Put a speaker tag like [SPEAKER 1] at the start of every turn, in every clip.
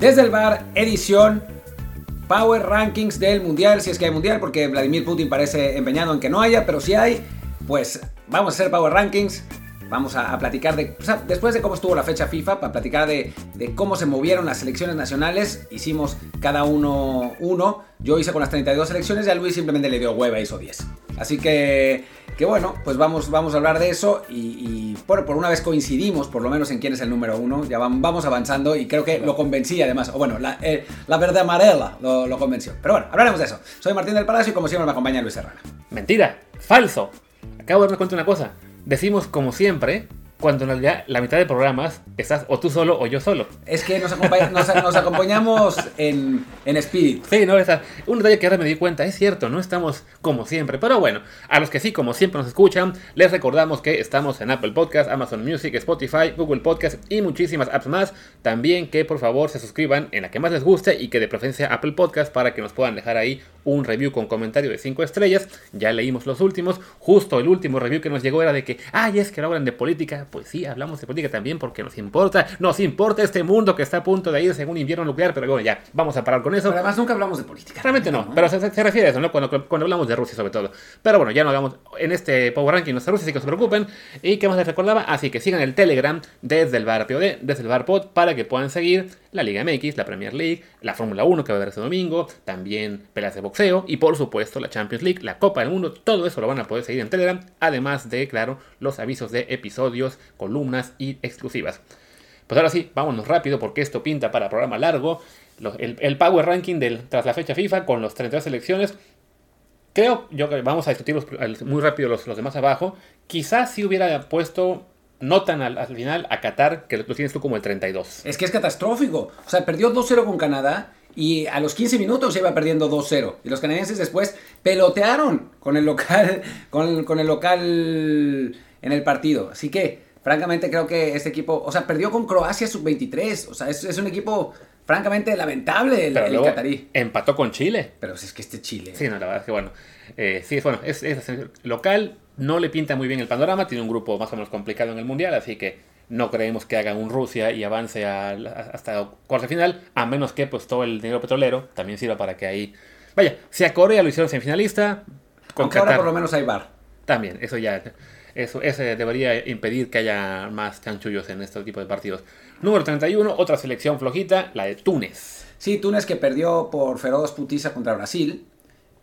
[SPEAKER 1] Desde el bar, edición Power Rankings del Mundial, si es que hay Mundial, porque Vladimir Putin parece empeñado en que no haya, pero si hay, pues vamos a hacer Power Rankings. Vamos a, platicar de, o sea, después de cómo estuvo la fecha FIFA, para platicar de, cómo se movieron las selecciones nacionales. Hicimos cada uno uno. Yo hice con las 32 selecciones y a Luis simplemente le dio hueva, hizo 10. Así que, que bueno, pues vamos, vamos a hablar de eso y, por, por, una vez coincidimos, por lo menos en quién es el número uno. Ya vamos avanzando y creo que lo convencí además. O bueno, la, eh, la verde amarela lo, lo convenció. Pero bueno, hablaremos de eso. Soy Martín del Palacio y como siempre me acompaña Luis Serrano.
[SPEAKER 2] Mentira, falso. Acabo de darme cuenta de una cosa decimos como siempre, cuando en realidad la mitad de programas estás o tú solo o yo solo.
[SPEAKER 1] Es que nos, nos, acompañamos en, en Spirit.
[SPEAKER 2] Sí, no, esa, un detalle que ahora me di cuenta, es cierto, no estamos como siempre, pero bueno, a los que sí, como siempre nos escuchan, les recordamos que estamos en Apple Podcast, Amazon Music, Spotify, Google Podcast y muchísimas apps más. También que por favor se suscriban en la que más les guste y que de preferencia Apple Podcast para que nos puedan dejar ahí un review con comentario de 5 estrellas. Ya leímos los últimos, justo el último review que nos llegó era de que, ay, es que no hablan de política pues sí, hablamos de política también porque nos importa, nos importa este mundo que está a punto de ir según invierno nuclear, pero bueno, ya, vamos a parar con eso.
[SPEAKER 1] Pero además nunca hablamos de política.
[SPEAKER 2] Realmente no, pero se, refiere a eso, ¿no? Cuando, cuando, hablamos de Rusia sobre todo. Pero bueno, ya no hagamos en este Power Ranking nuestra Rusia, así que no se preocupen. ¿Y qué más les recordaba? Así que sigan el Telegram desde el bar POD, desde el bar POD, para que puedan seguir la Liga MX, la Premier League, la Fórmula 1 que va a haber este domingo, también peleas de boxeo y por supuesto la Champions League, la Copa del Mundo, todo eso lo van a poder seguir en Telegram, además de, claro, los avisos de episodios, columnas y exclusivas. Pues ahora sí, vámonos rápido porque esto pinta para programa largo. el, Power Ranking del, tras la fecha FIFA con los 32 selecciones. Creo, yo vamos a discutir muy rápido los, los demás abajo. Quizás si hubiera puesto no tan al, final a Qatar, que lo tienes tú como el 32.
[SPEAKER 1] Es que es catastrófico. O sea, perdió 2-0 con Canadá y a los 15 minutos se iba perdiendo 2-0. Y los canadienses después pelotearon con el local, con, con el local en el partido. Así que francamente creo que este equipo, o sea, perdió con Croacia sub-23, o sea, es, un equipo francamente lamentable el, el catarí.
[SPEAKER 2] Empató con Chile.
[SPEAKER 1] Pero es que este Chile.
[SPEAKER 2] Sí, no, la verdad es que bueno. Eh, sí, bueno, es, es, local, no le pinta muy bien el panorama, tiene un grupo más o menos complicado en el Mundial, así que no creemos que haga un Rusia y avance a, hasta cuarto final, a menos que pues todo el dinero petrolero también sirva para que ahí... Vaya, si a Corea lo hicieron semifinalista...
[SPEAKER 1] Con Aunque ahora por lo menos hay bar.
[SPEAKER 2] También, eso ya eso, ese debería impedir que haya más chanchullos en este tipo de partidos. Número 31, otra selección flojita, la de Túnez.
[SPEAKER 1] Sí, Túnez que perdió por feroz putiza contra Brasil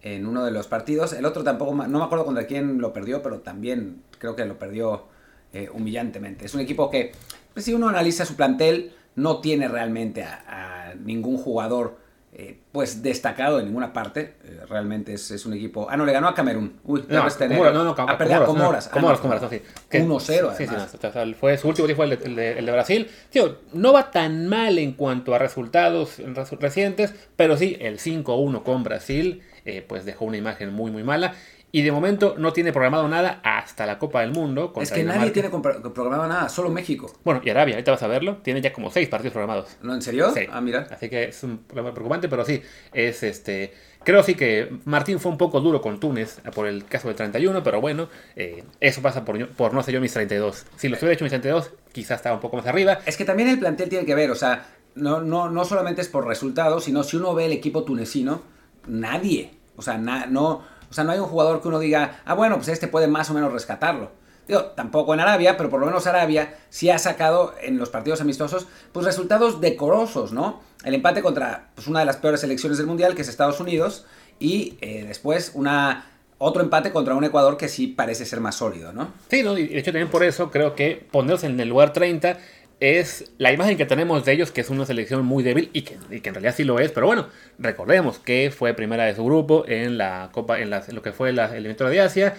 [SPEAKER 1] en uno de los partidos. El otro tampoco, no me acuerdo contra quién lo perdió, pero también creo que lo perdió eh, humillantemente. Es un equipo que, pues, si uno analiza su plantel, no tiene realmente a ningún jugador eh, pues destacado en ninguna parte. Eh, realmente es, es, un equipo. Ah, no, le ganó a Camerún. Uy,
[SPEAKER 2] no, tener. no, no,
[SPEAKER 1] a perder a Comoras.
[SPEAKER 2] Comoras, Comoras, 1-0.
[SPEAKER 1] Sí,
[SPEAKER 2] sí, fue su último fue el de, el de, Brasil. Tío, no va tan mal en cuanto a resultados recientes, pero sí, el 5-1 con Brasil, eh, pues dejó una imagen muy, muy mala. Y de momento no tiene programado nada hasta la Copa del Mundo.
[SPEAKER 1] Es que nadie tiene programado nada, solo México.
[SPEAKER 2] Bueno, y Arabia, ahorita vas a verlo, tiene ya como seis partidos programados.
[SPEAKER 1] ¿No, ¿En serio?
[SPEAKER 2] Sí.
[SPEAKER 1] Ah, mira.
[SPEAKER 2] Así que es un problema preocupante, pero sí, es este... Creo sí que Martín fue un poco duro con Túnez por el caso del 31, pero bueno, eh, eso pasa por, por no hacer yo mis 32. Si lo hubiera hecho mis 32, quizás estaba un poco más arriba.
[SPEAKER 1] Es que también el plantel tiene que ver, o sea, no, no, no solamente es por resultados, sino si uno ve el equipo tunecino, nadie, o sea, no o sea, no hay un jugador que uno diga, ah, bueno, pues este puede más o menos rescatarlo. Digo, tampoco en Arabia, pero por lo menos Arabia sí ha sacado en los partidos amistosos, pues resultados decorosos, ¿no? El empate contra pues, una de las peores selecciones del Mundial, que es Estados Unidos, y eh, después una otro empate contra un Ecuador que sí parece ser más sólido, ¿no?
[SPEAKER 2] Sí, no, y de hecho también por eso creo que ponerse en el lugar 30 es la imagen que tenemos de ellos, que es una selección muy débil y que, en realidad sí lo es, pero bueno, recordemos que fue primera de su grupo en la Copa, en, lo que fue la eliminatoria de Asia,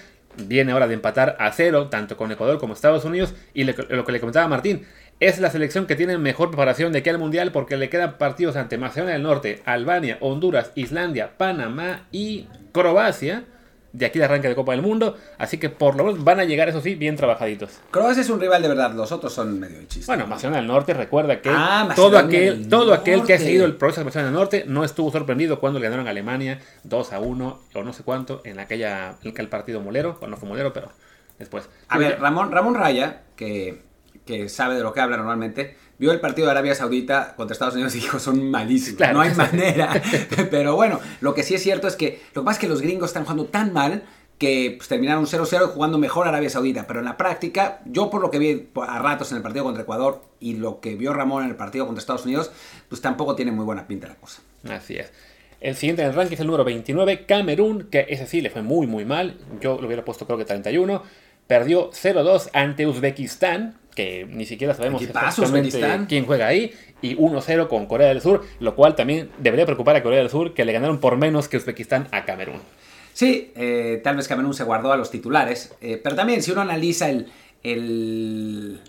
[SPEAKER 2] viene ahora de empatar a cero, tanto con Ecuador como Estados Unidos, y lo que le comentaba Martín, es la selección que tiene mejor preparación de aquí al Mundial porque le quedan partidos ante Macedonia del Norte, Albania, Honduras, Islandia, Panamá y Croacia de aquí de arranque de Copa del Mundo. Así que por lo menos van a llegar, eso sí, bien trabajaditos.
[SPEAKER 1] Croacia es un rival de verdad, los otros son medio chistes.
[SPEAKER 2] Bueno, Macedonia del Norte, recuerda que ah, todo, aquel, todo aquel que ha seguido el proceso de Macedonia del Norte no estuvo sorprendido cuando le ganaron a Alemania 2 a 1 o no sé cuánto en aquella en aquel partido molero. Bueno, no fue molero, pero después.
[SPEAKER 1] A ver, Ramón, Ramón Raya, que, que sabe de lo que habla normalmente, vio el partido de Arabia Saudita contra Estados Unidos y dijo, son malísimos, no hay manera. Pero bueno, lo que sí es cierto es que lo que pasa es que los gringos están jugando tan mal que pues, terminaron 0-0 y jugando mejor Arabia Saudita. Pero en la práctica, yo por lo que vi a ratos en el partido contra Ecuador y lo que vio Ramón en el partido contra Estados Unidos, pues tampoco tiene muy buena pinta la cosa.
[SPEAKER 2] Así es. El siguiente en el ranking es el número 29, Camerún, que ese sí le fue muy muy mal. Yo lo hubiera puesto creo que 31. Perdió 0-2 ante Uzbekistán, que ni siquiera sabemos exactamente quién juega ahí, y 1-0 con Corea del Sur, lo cual también debería preocupar a Corea del Sur, que le ganaron por menos que Uzbekistán a Camerún.
[SPEAKER 1] Sí, eh, tal vez Camerún se guardó a los titulares, eh, pero también si uno analiza el, el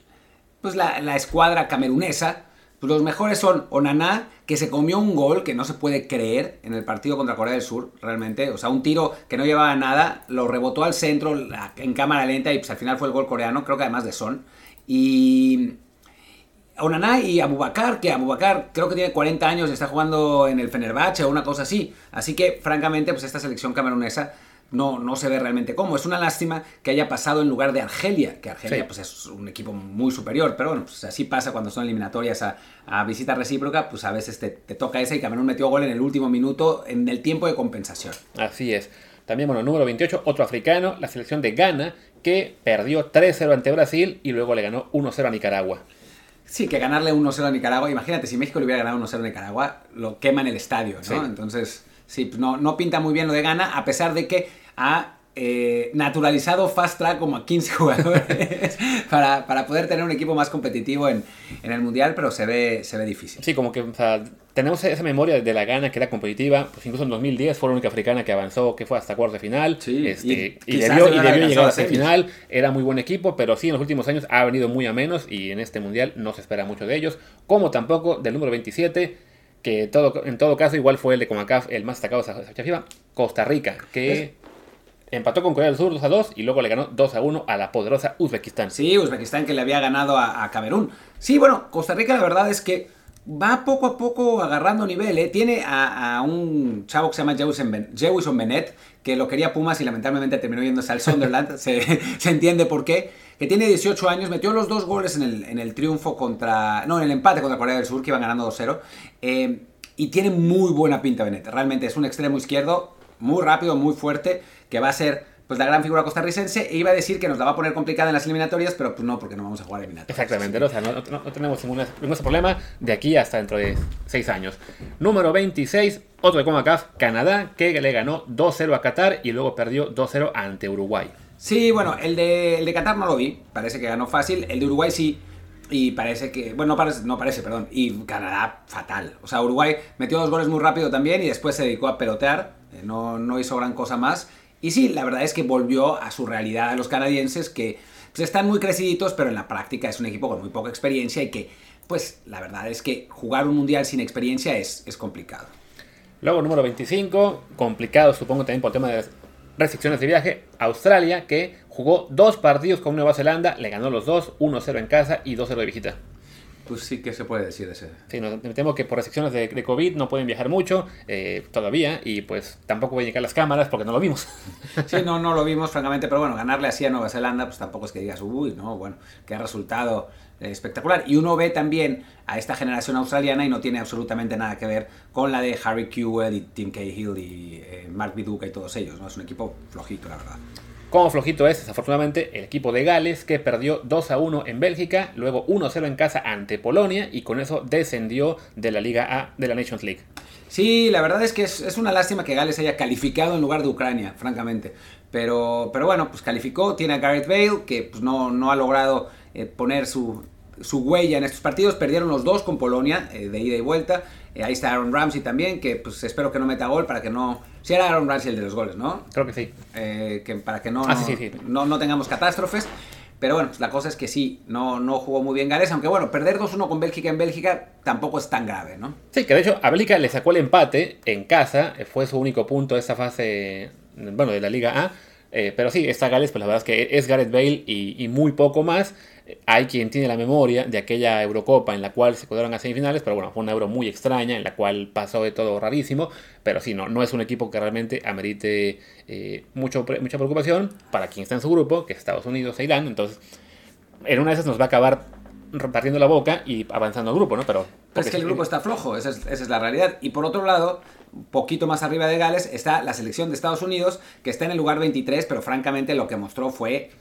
[SPEAKER 1] pues la, la, escuadra camerunesa, pues los mejores son Onaná, que se comió un gol que no se puede creer en el partido contra Corea del Sur, realmente. O sea, un tiro que no llevaba nada, lo rebotó al centro en cámara lenta y pues al final fue el gol coreano, creo que además de Son. Y Onaná y Abubakar, que Abubakar creo que tiene 40 años y está jugando en el Fenerbahce o una cosa así. Así que, francamente, pues esta selección camerunesa no, no se ve realmente cómo. Es una lástima que haya pasado en lugar de Argelia, que Argelia pues es un equipo muy superior, pero bueno, pues así pasa cuando son eliminatorias a, visita recíproca, pues a veces te, te, toca esa y Camerún metió gol en el último minuto en el tiempo de compensación.
[SPEAKER 2] Así es. También, bueno, número 28, otro africano, la selección de Ghana, que perdió 3-0 ante Brasil y luego le ganó 1-0 a Nicaragua.
[SPEAKER 1] Sí, que ganarle 1-0 a Nicaragua, imagínate, si México le hubiera ganado 1-0 a Nicaragua, lo quema en el estadio, ¿no? Entonces, sí, no, no pinta muy bien lo de Ghana, a pesar de que ha eh, naturalizado Fast Track como a 15 jugadores para, para, poder tener un equipo más competitivo en, en, el Mundial, pero se ve, se ve difícil.
[SPEAKER 2] Sí, como que o sea, tenemos esa memoria de la gana que era competitiva, pues incluso en 2010 fue la única africana que avanzó, que fue hasta cuartos de final, sí, este, y, debió, y debió llegar a final, era muy buen equipo, pero sí en los últimos años ha venido muy a menos y en este Mundial no se espera mucho de ellos, como tampoco del número 27, que todo, en todo caso igual fue el de Comacaf el más destacado de esa Costa Rica, que... Empató con Corea del Sur 2 a 2 y luego le ganó 2 a 1 a la poderosa Uzbekistán.
[SPEAKER 1] Sí, Uzbekistán que le había ganado a, Camerún. Sí, bueno, Costa Rica la verdad es que va poco a poco agarrando nivel. ¿eh? Tiene a, un chavo que se llama Jewison Bennett, que lo quería Pumas y lamentablemente terminó yéndose al Sunderland. se, entiende por qué. Que tiene 18 años, metió los dos goles en el, en el triunfo contra. No, en el empate contra Corea del Sur, que iban ganando 2-0. Eh, y tiene muy buena pinta Bennett. Realmente es un extremo izquierdo muy rápido, muy fuerte que va a ser pues la gran figura costarricense e iba a decir que nos la va a poner complicada en las eliminatorias, pero pues no, porque no vamos a jugar eliminatorias.
[SPEAKER 2] Exactamente, o sea, no, tenemos ningún, problema de aquí hasta dentro de seis años. Número 26, otro de CONCACAF, Canadá, que le ganó 2-0 a Qatar y luego perdió 2-0 ante Uruguay.
[SPEAKER 1] Sí, bueno, el de, el de Qatar no lo vi, parece que ganó fácil, el de Uruguay sí, y parece que, bueno, no parece, no parece, perdón, y Canadá fatal. O sea, Uruguay metió dos goles muy rápido también y después se dedicó a pelotear, no, no hizo gran cosa más. Y sí, la verdad es que volvió a su realidad a los canadienses que pues, están muy creciditos, pero en la práctica es un equipo con muy poca experiencia y que, pues, la verdad es que jugar un mundial sin experiencia es, es complicado.
[SPEAKER 2] Luego, número 25, complicado supongo también por el tema de restricciones de viaje, Australia, que jugó dos partidos con Nueva Zelanda, le ganó los dos, 1-0 en casa y 2-0 de visita.
[SPEAKER 1] Pues sí que se puede decir ese.
[SPEAKER 2] Sí, me temo que por restricciones de, COVID no pueden viajar mucho eh, todavía y pues tampoco voy a llegar las cámaras porque no lo vimos.
[SPEAKER 1] Sí, no, no lo vimos francamente, pero bueno, ganarle así a Nueva Zelanda pues tampoco es que digas, uy, no, bueno, ha resultado eh, espectacular. Y uno ve también a esta generación australiana y no tiene absolutamente nada que ver con la de Harry Kewell y Tim Cahill y eh, Mark Viduka y todos ellos, ¿no? Es un equipo flojito, la verdad.
[SPEAKER 2] Como flojito es, desafortunadamente, el equipo de Gales que perdió 2 a 1 en Bélgica, luego 1 a 0 en casa ante Polonia y con eso descendió de la Liga A de la Nations League.
[SPEAKER 1] Sí, la verdad es que es, una lástima que Gales haya calificado en lugar de Ucrania, francamente. Pero, pero bueno, pues calificó, tiene a Gareth Bale, que pues no, no ha logrado eh, poner su, su huella en estos partidos. Perdieron los dos con Polonia, eh, de ida y vuelta. Eh, ahí está Aaron Ramsey también, que pues espero que no meta gol para que no... Si era Aaron Ramsey el de los goles, ¿no?
[SPEAKER 2] Creo que sí.
[SPEAKER 1] Eh, que para que no, ah, no, no, tengamos catástrofes. Pero bueno, pues la cosa es que sí, no, no jugó muy bien Gales, aunque bueno, perder 2-1 con Bélgica en Bélgica tampoco es tan grave, ¿no?
[SPEAKER 2] Sí, que de hecho a Bélgica le sacó el empate en casa, fue su único punto de esta fase, bueno, de la Liga A. pero sí, esta Gales, pues la verdad es que es Gareth Bale y, y muy poco más hay quien tiene la memoria de aquella Eurocopa en la cual se quedaron a semifinales, pero bueno, fue una Euro muy extraña en la cual pasó de todo rarísimo, pero sí, no, no es un equipo que realmente amerite eh, mucho, mucha preocupación para quien está en su grupo, que es Estados Unidos e Irán, entonces en una de esas nos va a acabar repartiendo la boca y avanzando el grupo, ¿no? Pero,
[SPEAKER 1] Pero es que el grupo está flojo, esa es, esa es la realidad. Y por otro lado, poquito más arriba de Gales está la selección de Estados Unidos, que está en el lugar 23, pero francamente lo que mostró fue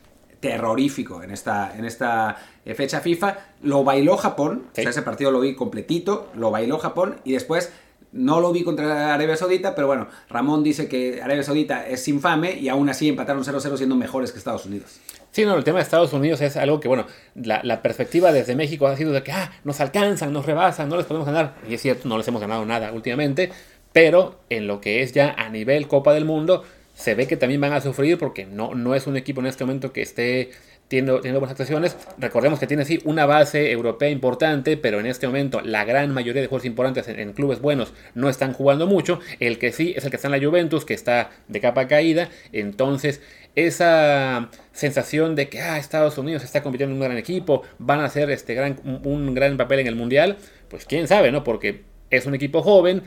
[SPEAKER 1] terrorífico en esta, en esta eh, fecha FIFA. Lo bailó Japón,
[SPEAKER 2] Sí.
[SPEAKER 1] o sea, ese partido lo vi completito, lo bailó Japón y después no lo vi contra Arabia Saudita, pero bueno, Ramón dice que Arabia Saudita es infame y aún así empataron 0-0 siendo mejores que Estados Unidos.
[SPEAKER 2] Sí, no, el tema de Estados Unidos es algo que, bueno, la, la perspectiva desde México ha sido de que, ah, nos alcanzan, nos rebasan, no les podemos ganar. Y es cierto, no les hemos ganado nada últimamente, pero en lo que es ya a nivel Copa del Mundo, se ve que también van a sufrir porque no, no es un equipo en este momento que esté teniendo, teniendo buenas actuaciones. Recordemos que tiene sí una base europea importante, pero en este momento la gran mayoría de jugadores importantes en, clubes buenos no están jugando mucho. El que sí es el que está en la Juventus, que está de capa caída. Entonces, esa sensación de que ah, Estados Unidos está compitiendo en un gran equipo, van a hacer este gran, un gran papel en el Mundial, pues quién sabe, ¿no? Porque es un equipo joven,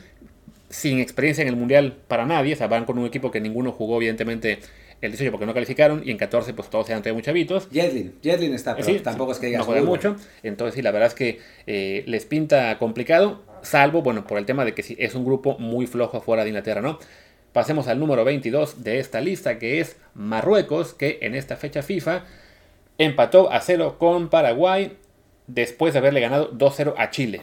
[SPEAKER 2] sin experiencia en el Mundial para nadie, o sea, van con un equipo que ninguno jugó, evidentemente, el 18 porque no calificaron, y en 14 pues todos eran todavía muy chavitos.
[SPEAKER 1] Jetlin, Jetlin está, pero
[SPEAKER 2] Sí,
[SPEAKER 1] tampoco es que digas
[SPEAKER 2] no juega
[SPEAKER 1] "Uy,
[SPEAKER 2] mucho. Entonces, sí, la verdad es que eh, les pinta complicado, salvo, bueno, por el tema de que sí, es un grupo muy flojo afuera de Inglaterra, ¿no? Pasemos al número 22 de esta lista, que es Marruecos, que en esta fecha FIFA empató a 0 con Paraguay después de haberle ganado 2-0 a Chile.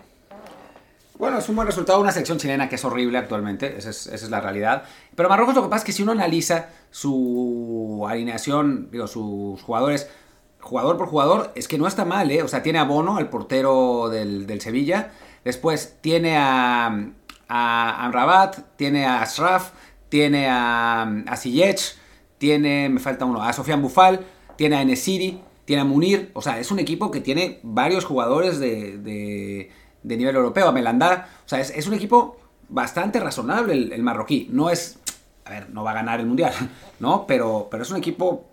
[SPEAKER 1] Bueno, es un buen resultado. Una selección chilena que es horrible actualmente. Esa es, la realidad. Pero Marruecos lo que pasa es que si uno analiza su alineación, digo, sus jugadores, jugador por jugador, es que no está mal, ¿eh? O sea, tiene a Bono, al portero del, Sevilla. Después tiene a, a Amrabat, tiene a Ashraf, tiene a, a tiene, me falta uno, a Sofian Bufal, tiene a Enesiri, tiene a Munir. O sea, es un equipo que tiene varios jugadores de, de nivel europeo, a Melandá. O sea, es, es un equipo bastante razonable el, el marroquí. No es, a ver, no va a ganar el mundial, ¿no? Pero, pero es un equipo,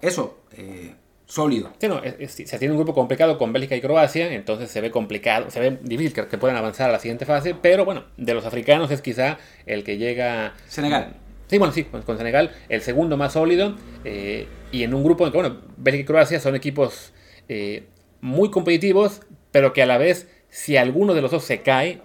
[SPEAKER 1] eso, eh, sólido.
[SPEAKER 2] Sí, no, es- es- se tiene un grupo complicado con Bélgica y Croacia, entonces se ve complicado, se ve difícil que, que puedan avanzar a la siguiente fase, pero bueno, de los africanos es quizá el que llega...
[SPEAKER 1] Senegal.
[SPEAKER 2] Sí, bueno, sí, con, con Senegal, el segundo más sólido, eh, y en un grupo en que, bueno, Bélgica y Croacia son equipos eh, muy competitivos, pero que a la vez, si alguno de los dos se cae,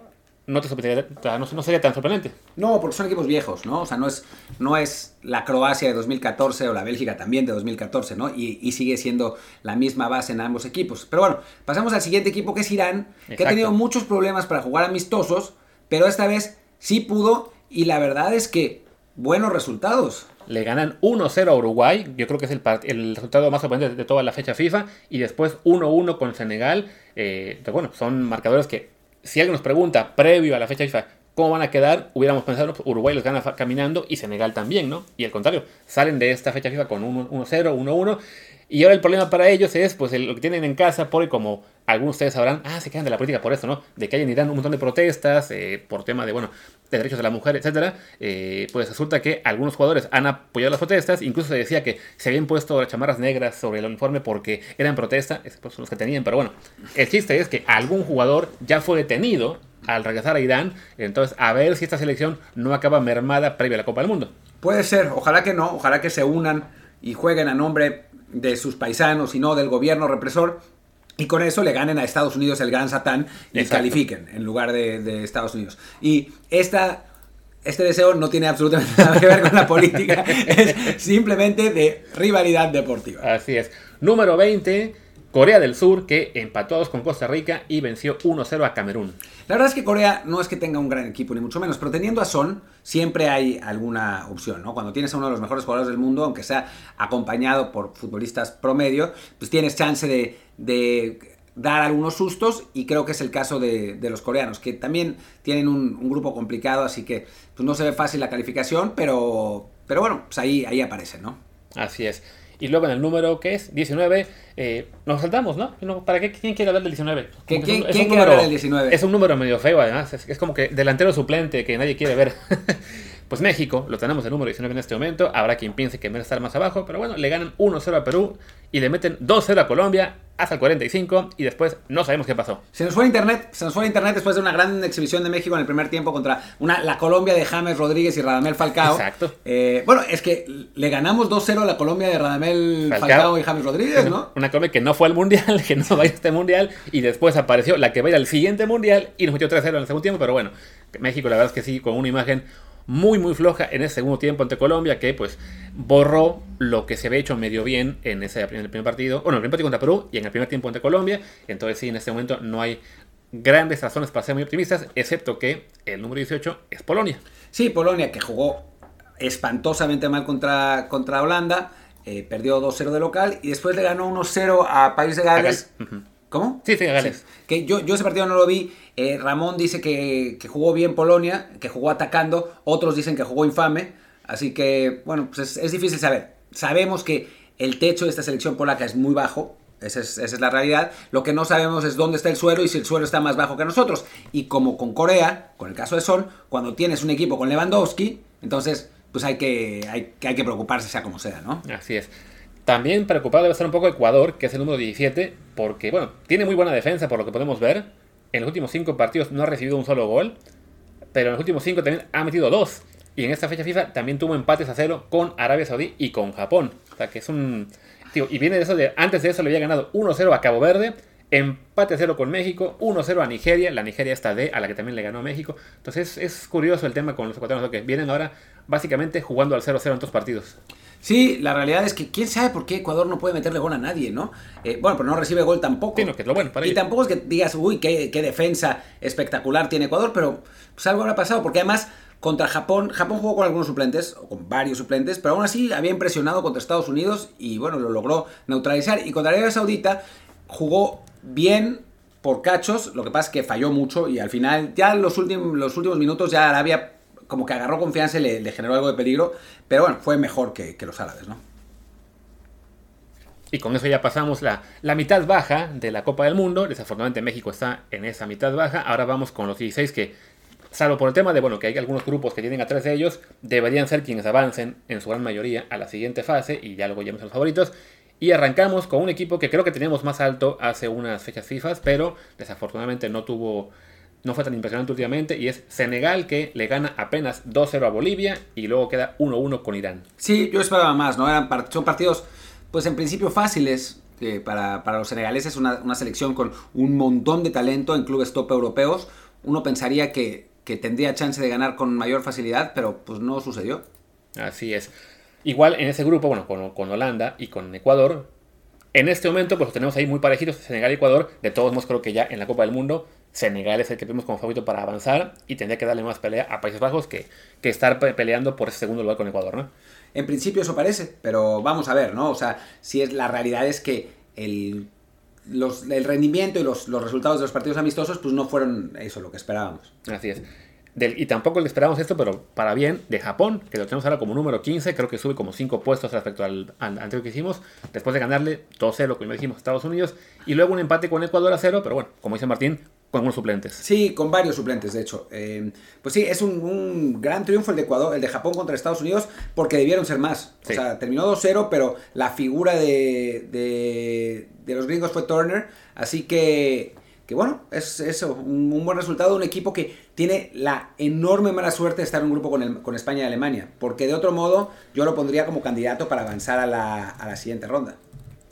[SPEAKER 2] no, te sorprendería- no, no sería tan sorprendente.
[SPEAKER 1] No, porque son equipos viejos, ¿no? O sea, no es, no es la Croacia de 2014 o la Bélgica también de 2014, ¿no? Y, y sigue siendo la misma base en ambos equipos. Pero bueno, pasamos al siguiente equipo que es Irán, que ha tenido muchos problemas para jugar amistosos, pero esta vez sí pudo y la verdad es que buenos resultados.
[SPEAKER 2] Le ganan 1-0 a Uruguay, yo creo que es el, el resultado más sorprendente de toda la fecha FIFA, y después 1-1 con Senegal. Eh, bueno, son marcadores que, si alguien nos pregunta previo a la fecha FIFA cómo van a quedar, hubiéramos pensado, pues, Uruguay los gana caminando y Senegal también, ¿no? Y al contrario, salen de esta fecha FIFA con 1-0, 1-1. Y ahora el problema para ellos es, pues, lo que tienen en casa, porque como algunos de ustedes sabrán, ah, se quedan de la política por esto, ¿no? De que hay en Irán un montón de protestas eh, por tema de, bueno, de derechos de la mujer, etcétera. Eh, pues resulta que algunos jugadores han apoyado las protestas, incluso se decía que se habían puesto las chamarras negras sobre el uniforme porque eran protesta, esos pues, son los que tenían, pero bueno, el chiste es que algún jugador ya fue detenido al regresar a Irán, entonces a ver si esta selección no acaba mermada previa a la Copa del Mundo.
[SPEAKER 1] Puede ser, ojalá que no, ojalá que se unan y jueguen a nombre de sus paisanos y no del gobierno represor. Y con eso le ganen a Estados Unidos el gran satán y
[SPEAKER 2] Exacto.
[SPEAKER 1] califiquen en lugar de, de Estados Unidos. Y esta, este deseo no tiene absolutamente nada que ver con la política, es simplemente de rivalidad deportiva.
[SPEAKER 2] Así es. Número 20, Corea del Sur, que empató a dos con Costa Rica y venció 1-0 a Camerún.
[SPEAKER 1] La verdad es que Corea no es que tenga un gran equipo, ni mucho menos, pero teniendo a Son, siempre hay alguna opción, ¿no? Cuando tienes a uno de los mejores jugadores del mundo, aunque sea acompañado por futbolistas promedio, pues tienes chance de, de dar algunos sustos, y creo que es el caso de, de los coreanos, que también tienen un, un grupo complicado, así que pues no se ve fácil la calificación, pero, pero bueno, pues ahí, ahí aparece, ¿no?
[SPEAKER 2] Así es. Y luego en el número que es 19, eh, nos saltamos, ¿no? ¿Para qué? ¿Quién quiere hablar del 19? Como
[SPEAKER 1] ¿Quién-
[SPEAKER 2] que es un-
[SPEAKER 1] quién-
[SPEAKER 2] es un
[SPEAKER 1] quiere
[SPEAKER 2] número-
[SPEAKER 1] hablar del 19?
[SPEAKER 2] Es un número medio feo, además. Es, es como que delantero suplente que nadie quiere ver. Pues México, lo tenemos de número 19 en este momento. Habrá quien piense que merece estar más abajo, pero bueno, le ganan 1-0 a Perú y le meten 2-0 a Colombia hasta el 45 y después no sabemos qué pasó.
[SPEAKER 1] Se nos fue internet, se nos fue internet después de una gran exhibición de México en el primer tiempo contra una, la Colombia de James Rodríguez y Radamel Falcao.
[SPEAKER 2] Exacto.
[SPEAKER 1] Eh, bueno, es que le ganamos 2-0 a la Colombia de Radamel Falcao,
[SPEAKER 2] Falcao.
[SPEAKER 1] y James Rodríguez, ¿no?
[SPEAKER 2] Una Colombia que no fue al mundial, que no va a ir a este mundial y después apareció la que va a ir al siguiente mundial y nos metió 3-0 en el segundo tiempo, pero bueno, México la verdad es que sí, con una imagen muy muy floja en ese segundo tiempo ante Colombia que pues borró lo que se había hecho medio bien en ese en el primer partido, bueno, en el primer partido contra Perú y en el primer tiempo ante Colombia, entonces sí, en este momento no hay grandes razones para ser muy optimistas, excepto que el número 18 es Polonia.
[SPEAKER 1] Sí, Polonia que jugó espantosamente mal contra, contra Holanda, eh, perdió 2-0 de local y después le ganó 1-0 a País de Gales. ¿Cómo?
[SPEAKER 2] Sí, sí, Gales.
[SPEAKER 1] Sí. Que yo, yo ese partido no lo vi. Eh, Ramón dice que, que jugó bien Polonia, que jugó atacando. Otros dicen que jugó infame. Así que, bueno, pues es, es difícil saber. Sabemos que el techo de esta selección polaca es muy bajo. Esa es, esa es la realidad. Lo que no sabemos es dónde está el suelo y si el suelo está más bajo que nosotros. Y como con Corea, con el caso de Son, cuando tienes un equipo con Lewandowski, entonces pues hay que, hay, hay que preocuparse sea como sea, ¿no?
[SPEAKER 2] Así es. También preocupado debe estar un poco Ecuador, que es el número 17, porque, bueno, tiene muy buena defensa por lo que podemos ver. En los últimos cinco partidos no ha recibido un solo gol, pero en los últimos cinco también ha metido dos. Y en esta fecha FIFA también tuvo empates a cero con Arabia Saudí y con Japón. O sea que es un. Tío, y viene de eso de. Antes de eso le había ganado 1-0 a Cabo Verde, empate a cero con México, 1-0 a Nigeria. La Nigeria está D, a la que también le ganó México. Entonces es, curioso el tema con los ecuatorianos, que vienen ahora básicamente jugando al 0-0 en otros partidos.
[SPEAKER 1] Sí, la realidad es que quién sabe por qué Ecuador no puede meterle gol a nadie, ¿no? Eh, bueno, pero no recibe gol tampoco.
[SPEAKER 2] Sí, no, que es lo bueno para
[SPEAKER 1] y
[SPEAKER 2] ellos.
[SPEAKER 1] tampoco es que digas, uy, qué, qué defensa espectacular tiene Ecuador, pero pues algo habrá pasado, porque además contra Japón, Japón jugó con algunos suplentes, o con varios suplentes, pero aún así había impresionado contra Estados Unidos y bueno, lo logró neutralizar. Y contra Arabia Saudita jugó bien por cachos, lo que pasa es que falló mucho y al final, ya en los últimos, los últimos minutos, ya Arabia como que agarró confianza y le, generó algo de peligro, pero bueno, fue mejor que, que los árabes, ¿no?
[SPEAKER 2] Y con eso ya pasamos la, la mitad baja de la Copa del Mundo. Desafortunadamente México está en esa mitad baja. Ahora vamos con los 16 que, salvo por el tema de bueno que hay algunos grupos que tienen a tres de ellos, deberían ser quienes avancen en su gran mayoría a la siguiente fase y ya luego llegamos a los favoritos. Y arrancamos con un equipo que creo que teníamos más alto hace unas fechas FIFA, pero desafortunadamente no tuvo, no fue tan impresionante últimamente. Y es Senegal que le gana apenas 2-0 a Bolivia y luego queda 1-1 con Irán.
[SPEAKER 1] Sí, yo esperaba más, ¿no? Eran part- son partidos, pues en principio fáciles eh, para, para los senegaleses, una, una selección con un montón de talento en clubes top europeos. Uno pensaría que, que tendría chance de ganar con mayor facilidad, pero pues no sucedió.
[SPEAKER 2] Así es. Igual en ese grupo, bueno, con, con Holanda y con Ecuador, en este momento pues los tenemos ahí muy parejitos, Senegal y Ecuador. De todos modos, creo que ya en la Copa del Mundo, Senegal es el que vemos como favorito para avanzar y tendría que darle más pelea a Países Bajos que, que estar pe- peleando por ese segundo lugar con Ecuador, ¿no?
[SPEAKER 1] En principio eso parece, pero vamos a ver, ¿no? O sea, si es la realidad es que el, los- el rendimiento y los, los resultados de los partidos amistosos pues no fueron eso lo que esperábamos.
[SPEAKER 2] Así es. Del- y tampoco le esperamos esto, pero para bien, de Japón, que lo tenemos ahora como número 15, creo que sube como 5 puestos respecto al, al anterior que hicimos, después de ganarle 2-0, como dijimos, a Estados Unidos, y luego un empate con Ecuador a 0, pero bueno, como dice Martín, con algunos suplentes.
[SPEAKER 1] Sí, con varios suplentes, de hecho. Eh, pues sí, es un, un gran triunfo el de Ecuador, el de Japón contra Estados Unidos, porque debieron ser más.
[SPEAKER 2] Sí.
[SPEAKER 1] O sea, terminó 2-0, pero la figura de, de, de los gringos fue Turner. Así que, que bueno, es eso, un, un buen resultado. Un equipo que tiene la enorme mala suerte de estar en un grupo con, el- con España y Alemania. Porque de otro modo, yo lo pondría como candidato para avanzar a la, a la siguiente ronda.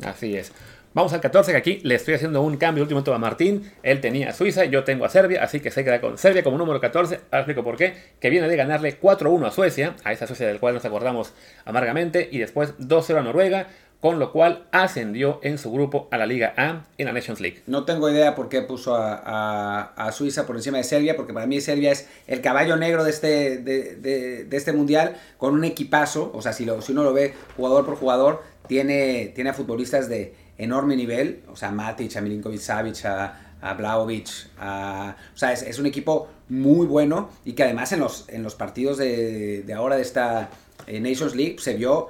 [SPEAKER 2] Así es. Vamos al 14, que aquí le estoy haciendo un cambio último a Martín. Él tenía a Suiza, yo tengo a Serbia, así que se queda con Serbia como número 14. Ahora explico por qué. Que viene de ganarle 4-1 a Suecia, a esa Suecia del cual nos acordamos amargamente, y después 2-0 a Noruega, con lo cual ascendió en su grupo a la Liga A en la Nations League.
[SPEAKER 1] No tengo idea por qué puso a, Suiza por encima de Serbia, porque para mí Serbia es el caballo negro de este, de, este mundial, con un equipazo, o sea, si, lo, uno lo ve jugador por jugador, tiene, tiene a futbolistas de enorme nivel, o sea, Matic, a Milinkovic Savic, a, a Vlahovic, a- o sea, es, es un equipo muy bueno y que además en los, en los partidos de, ahora de esta eh, Nations League se vio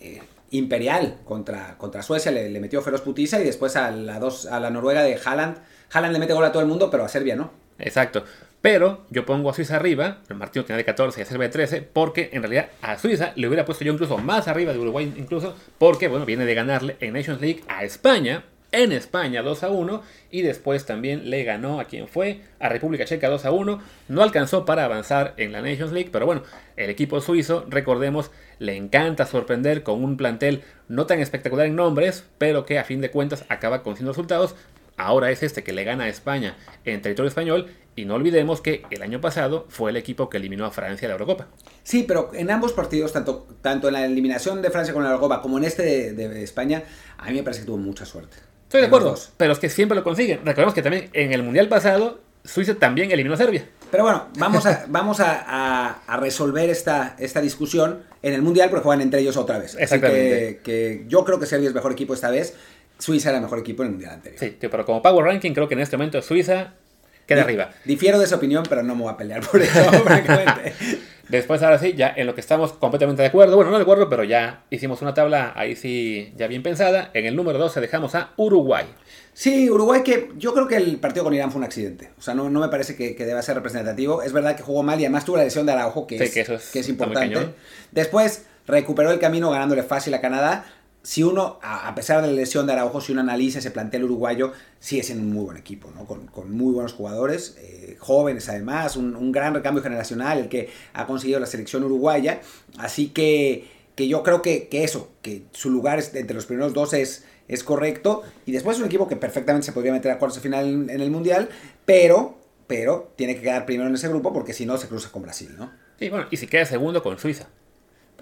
[SPEAKER 1] eh, imperial contra, contra Suecia, le, le metió feroz putiza y después a la, dos, a la Noruega de Haaland. Haaland le mete gol a todo el mundo, pero a Serbia no.
[SPEAKER 2] Exacto. Pero yo pongo a Suiza arriba, el Martino tiene de 14 y a Serbia de 13, porque en realidad a Suiza le hubiera puesto yo incluso más arriba de Uruguay, incluso, porque bueno, viene de ganarle en Nations League a España, en España 2 a 1 y después también le ganó a quien fue, a República Checa 2 a 1. No alcanzó para avanzar en la Nations League, pero bueno, el equipo suizo, recordemos, le encanta sorprender con un plantel no tan espectacular en nombres, pero que a fin de cuentas acaba consiguiendo resultados. Ahora es este que le gana a España en territorio español y no olvidemos que el año pasado fue el equipo que eliminó a Francia de la Eurocopa.
[SPEAKER 1] Sí, pero en ambos partidos, tanto, tanto en la eliminación de Francia con la Eurocopa como en este de, de España, a mí me parece que tuvo mucha suerte.
[SPEAKER 2] Estoy de acuerdo, pero es que siempre lo consiguen. Recordemos que también en el Mundial pasado, Suiza también eliminó a Serbia.
[SPEAKER 1] Pero bueno, vamos a, vamos a, a, a resolver esta, esta discusión en el Mundial porque juegan entre ellos otra vez.
[SPEAKER 2] Exactamente.
[SPEAKER 1] Que yo creo que Serbia es mejor equipo esta vez. Suiza era mejor equipo en el Mundial anterior.
[SPEAKER 2] Sí, pero como Power Ranking, creo que en este momento Suiza queda arriba.
[SPEAKER 1] Difiero de esa opinión, pero no me voy a pelear por eso, francamente.
[SPEAKER 2] Después, ahora sí, ya en lo que estamos completamente de acuerdo. Bueno, no de acuerdo, pero ya hicimos una tabla ahí sí, ya bien pensada. En el número 12 dejamos a Uruguay.
[SPEAKER 1] Sí, Uruguay que yo creo que el partido con Irán fue un accidente. O sea, no, no me parece que, que deba ser representativo. Es verdad que jugó mal y además tuvo la lesión de Araujo, que,
[SPEAKER 2] Sí,
[SPEAKER 1] es,
[SPEAKER 2] que eso es-
[SPEAKER 1] que es importante. Después recuperó el camino ganándole fácil a Canadá. Si uno, a pesar de la lesión de Araujo, si uno analiza ese plantel uruguayo, sigue siendo un muy buen equipo, ¿no? Con, con muy buenos jugadores, eh, jóvenes además, un, un gran recambio generacional el que ha conseguido la selección uruguaya. Así que, que yo creo que, que eso, que su lugar es- entre los primeros dos es, es correcto. Y después es un equipo que perfectamente se podría meter a cuartos de final en, en el Mundial, pero, pero tiene que quedar primero en ese grupo porque si no se cruza con Brasil, ¿no?
[SPEAKER 2] Y bueno, y si queda segundo con Suiza.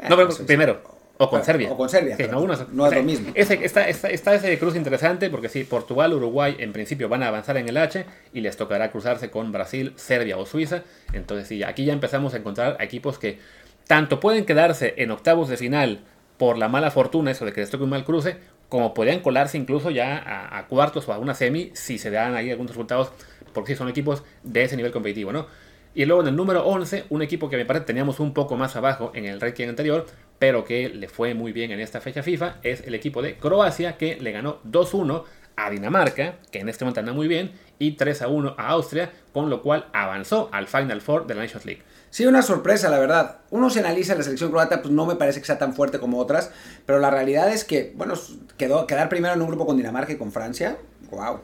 [SPEAKER 2] No, pero
[SPEAKER 1] Suiza.
[SPEAKER 2] primero. O con Serbia.
[SPEAKER 1] o con Serbia, pero
[SPEAKER 2] no, uno-
[SPEAKER 1] no es
[SPEAKER 2] o sea,
[SPEAKER 1] lo mismo.
[SPEAKER 2] Ese, está, está, está ese cruce interesante porque sí, Portugal, Uruguay en principio van a avanzar en el H y les tocará cruzarse con Brasil, Serbia o Suiza. Entonces sí, aquí ya empezamos a encontrar equipos que tanto pueden quedarse en octavos de final por la mala fortuna, eso de que les toque un mal cruce, como podrían colarse incluso ya a, a cuartos o a una semi si se dan ahí algunos resultados, porque sí son equipos de ese nivel competitivo, ¿no? Y luego en el número 11, un equipo que me parece teníamos un poco más abajo en el ranking anterior, pero que le fue muy bien en esta fecha FIFA, es el equipo de Croacia, que le ganó 2-1 a Dinamarca, que en este momento anda muy bien, y 3-1 a Austria, con lo cual avanzó al Final Four de la Nations League.
[SPEAKER 1] Sí, una sorpresa, la verdad. Uno se analiza la selección croata, pues no me parece que sea tan fuerte como otras, pero la realidad es que, bueno, quedó, quedar primero en un grupo con Dinamarca y con Francia, wow.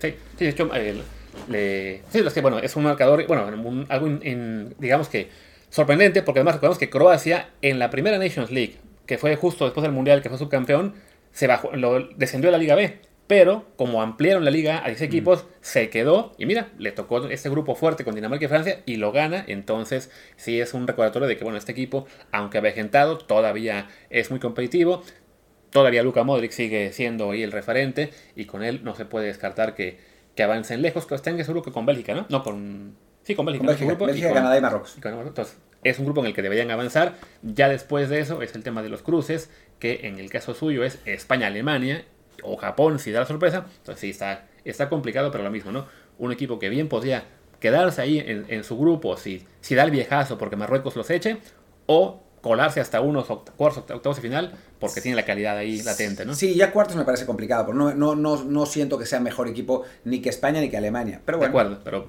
[SPEAKER 2] Sí, sí, de hecho, le- sí, es que, bueno, es un marcador, bueno, un- algo, in- in- digamos que sorprendente, porque además recordemos que Croacia en la primera Nations League, que fue justo después del Mundial, que fue subcampeón, se bajó, lo, descendió a la Liga B. Pero como ampliaron la liga a 10 equipos, se quedó y mira, le tocó este grupo fuerte con Dinamarca y Francia y lo gana. Entonces, sí es un recordatorio de que, bueno, este equipo, aunque avejentado, todavía es muy competitivo. Todavía Luka Modric sigue siendo ahí el referente y con él no se puede descartar que, que avancen lejos, que estén seguro que con Bélgica, ¿no? No, con... Sí, con Bélgica.
[SPEAKER 1] Con Bélgica,
[SPEAKER 2] grupo, y
[SPEAKER 1] Bélgica,
[SPEAKER 2] con-
[SPEAKER 1] Canadá y Marruecos.
[SPEAKER 2] y con. Entonces, es un grupo en el que deberían avanzar. Ya después de eso es el tema de los cruces, que en el caso suyo es España-Alemania o Japón si da la sorpresa. Entonces sí, está, está complicado, pero lo mismo, ¿no? Un equipo que bien podría quedarse ahí en, en su grupo si, si da el viejazo porque Marruecos los eche, o colarse hasta unos cuartos, oct- octavos de final porque tiene la calidad ahí latente, ¿no?
[SPEAKER 1] Sí, ya cuartos me parece complicado, porque no, no, no, no siento que sea mejor equipo ni que España ni que Alemania. Pero
[SPEAKER 2] de acuerdo, pero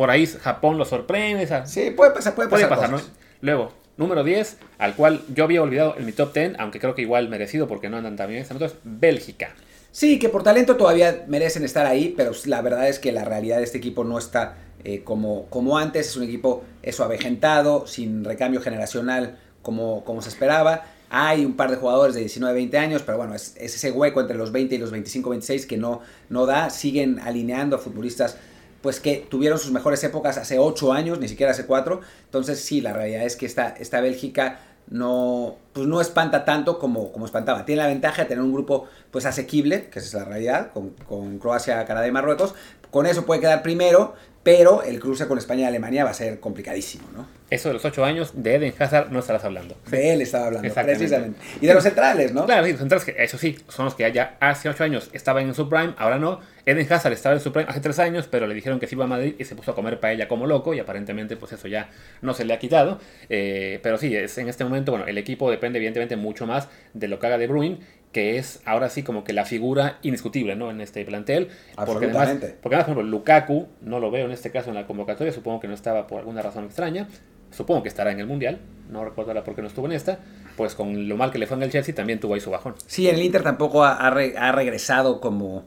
[SPEAKER 2] por ahí Japón lo sorprende, esa-
[SPEAKER 1] sí, puede pasar, puede
[SPEAKER 2] Puede
[SPEAKER 1] pasar.
[SPEAKER 2] ¿no? Luego, número 10, al cual yo había olvidado en mi top 10, aunque creo que igual merecido porque no andan tan bien esta nota, es Bélgica.
[SPEAKER 1] Sí, que por talento todavía merecen estar ahí, pero la verdad es que la realidad de este equipo no está eh, como, como antes. Es un equipo eso avejentado, sin recambio generacional como, como se esperaba. Hay un par de jugadores de 19, 20 años, pero bueno, es, es ese hueco entre los 20 y los 25, 26 que no, no da. Siguen alineando a futbolistas pues que tuvieron sus mejores épocas hace 8 años, ni siquiera hace 4. Entonces sí, la realidad es que esta, esta Bélgica no, pues no espanta tanto como, como espantaba. Tiene la ventaja de tener un grupo pues asequible, que esa es la realidad, con, con Croacia, Canadá y Marruecos. Con eso puede quedar primero, pero el cruce con España y Alemania va a ser complicadísimo, ¿no?
[SPEAKER 2] Eso de los 8 años de Eden Hazard no estarás hablando.
[SPEAKER 1] De él estaba hablando, precisamente. Y de los centrales, ¿no?
[SPEAKER 2] Claro, sí, los centrales que eso sí, son los que ya hace 8 años estaban en su prime, ahora no. Eden Hazard estaba en su prime hace 3 años, pero le dijeron que se iba a Madrid y se puso a comer paella como loco y aparentemente pues eso ya no se le ha quitado. Eh, pero sí, es en este momento, bueno, el equipo de, depende evidentemente mucho más de lo que haga De Bruyne, que es ahora sí como que la figura indiscutible ¿no? en este plantel. Porque además, porque además, por ejemplo, Lukaku, no lo veo en este caso en la convocatoria, supongo que no estaba por alguna razón extraña, supongo que estará en el Mundial, no recuerdo ahora por qué no estuvo en esta, pues con lo mal que le fue en el Chelsea también tuvo ahí su bajón.
[SPEAKER 1] Sí, en el Inter tampoco ha, ha regresado como,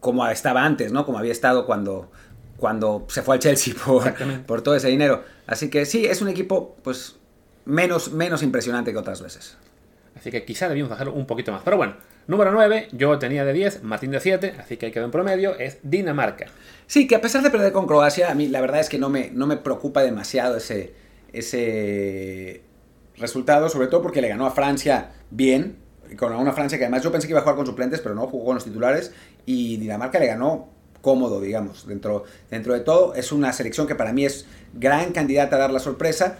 [SPEAKER 1] como estaba antes, ¿no? Como había estado cuando, cuando se fue al Chelsea por, por todo ese dinero. Así que sí, es un equipo pues menos, menos impresionante que otras veces.
[SPEAKER 2] Así que quizá debíamos bajarlo un poquito más. Pero bueno, número 9, yo tenía de 10, Martín de 7, así que ahí quedó en promedio, es Dinamarca.
[SPEAKER 1] Sí, que a pesar de perder con Croacia, a mí la verdad es que no me, no me preocupa demasiado ese, ese resultado, sobre todo porque le ganó a Francia bien, con una Francia que además yo pensé que iba a jugar con suplentes, pero no, jugó con los titulares, y Dinamarca le ganó cómodo, digamos, dentro, dentro de todo. Es una selección que para mí es gran candidata a dar la sorpresa.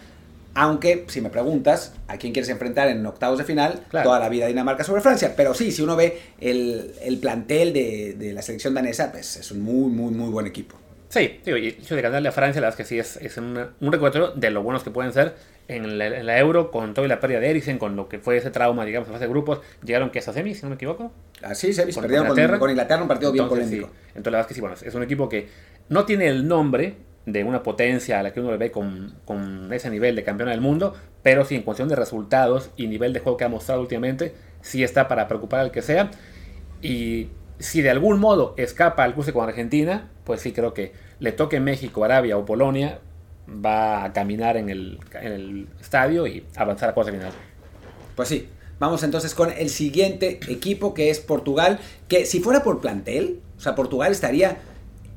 [SPEAKER 1] Aunque, si me preguntas, ¿a quién quieres enfrentar en octavos de final? Toda la vida Dinamarca sobre Francia. Pero sí, si uno ve el, plantel de, la selección danesa, pues es un muy, muy, muy buen equipo.
[SPEAKER 2] Sí, digo, y hecho de ganarle a Francia, la verdad es que sí es, es un, un recordatorio de lo buenos que pueden ser en la, Euro, con toda la pérdida de Eriksen, con lo que fue ese trauma, digamos, en fase de grupos, llegaron que a semis, si no me equivoco.
[SPEAKER 1] Ah, sí, semis, perdieron Inglaterra. Con, Inglaterra, un partido bien polémico.
[SPEAKER 2] Entonces, la verdad es que sí, bueno, es un equipo que no tiene el nombre, de una potencia a la que uno le ve con, ese nivel de campeona del mundo, pero sí en cuestión de resultados y nivel de juego que ha mostrado últimamente, sí está para preocupar al que sea. Y si de algún modo escapa al cruce con Argentina, pues sí creo que le toque México, Arabia o Polonia, va a caminar en el, en el estadio y avanzar a cosa final.
[SPEAKER 1] Pues sí, vamos entonces con el siguiente equipo que es Portugal, que si fuera por plantel, o sea, Portugal estaría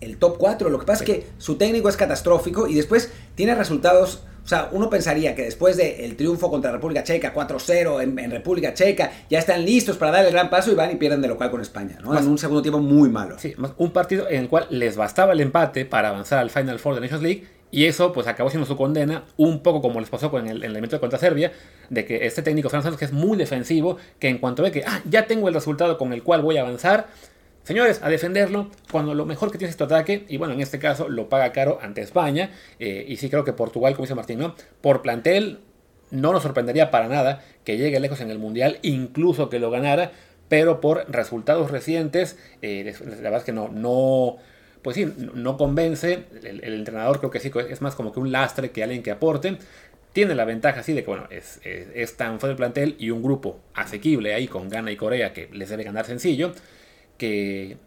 [SPEAKER 1] el top 4. Lo que pasa es que su técnico es catastrófico y después tiene resultados. O sea, uno pensaría que después del triunfo contra República Checa, 4-0 en, República Checa, ya están listos para dar el gran paso y van y pierden de local con España, ¿no? en un segundo tiempo muy malo.
[SPEAKER 2] Sí, un partido en el cual les bastaba el empate para avanzar al Final Four de Nations League y eso pues acabó siendo su condena, un poco como les pasó con el, el elemento de contra Serbia, de que este técnico francés que es muy defensivo, que en cuanto ve que, ah, ya tengo el resultado con el cual voy a avanzar, Señores, a defenderlo cuando lo mejor que tiene es tu ataque, y bueno, en este caso lo paga caro ante España, eh, y sí creo que Portugal, como dice Martín, ¿no? por plantel no nos sorprendería para nada que llegue lejos en el Mundial, incluso que lo ganara, pero por resultados recientes, eh, la verdad es que no, no, pues sí, no convence, el, entrenador creo que sí, es más como que un lastre que alguien que aporte, tiene la ventaja así de que, bueno, es, es, tan fuerte el plantel y un grupo asequible ahí con Ghana y Corea que les debe ganar sencillo que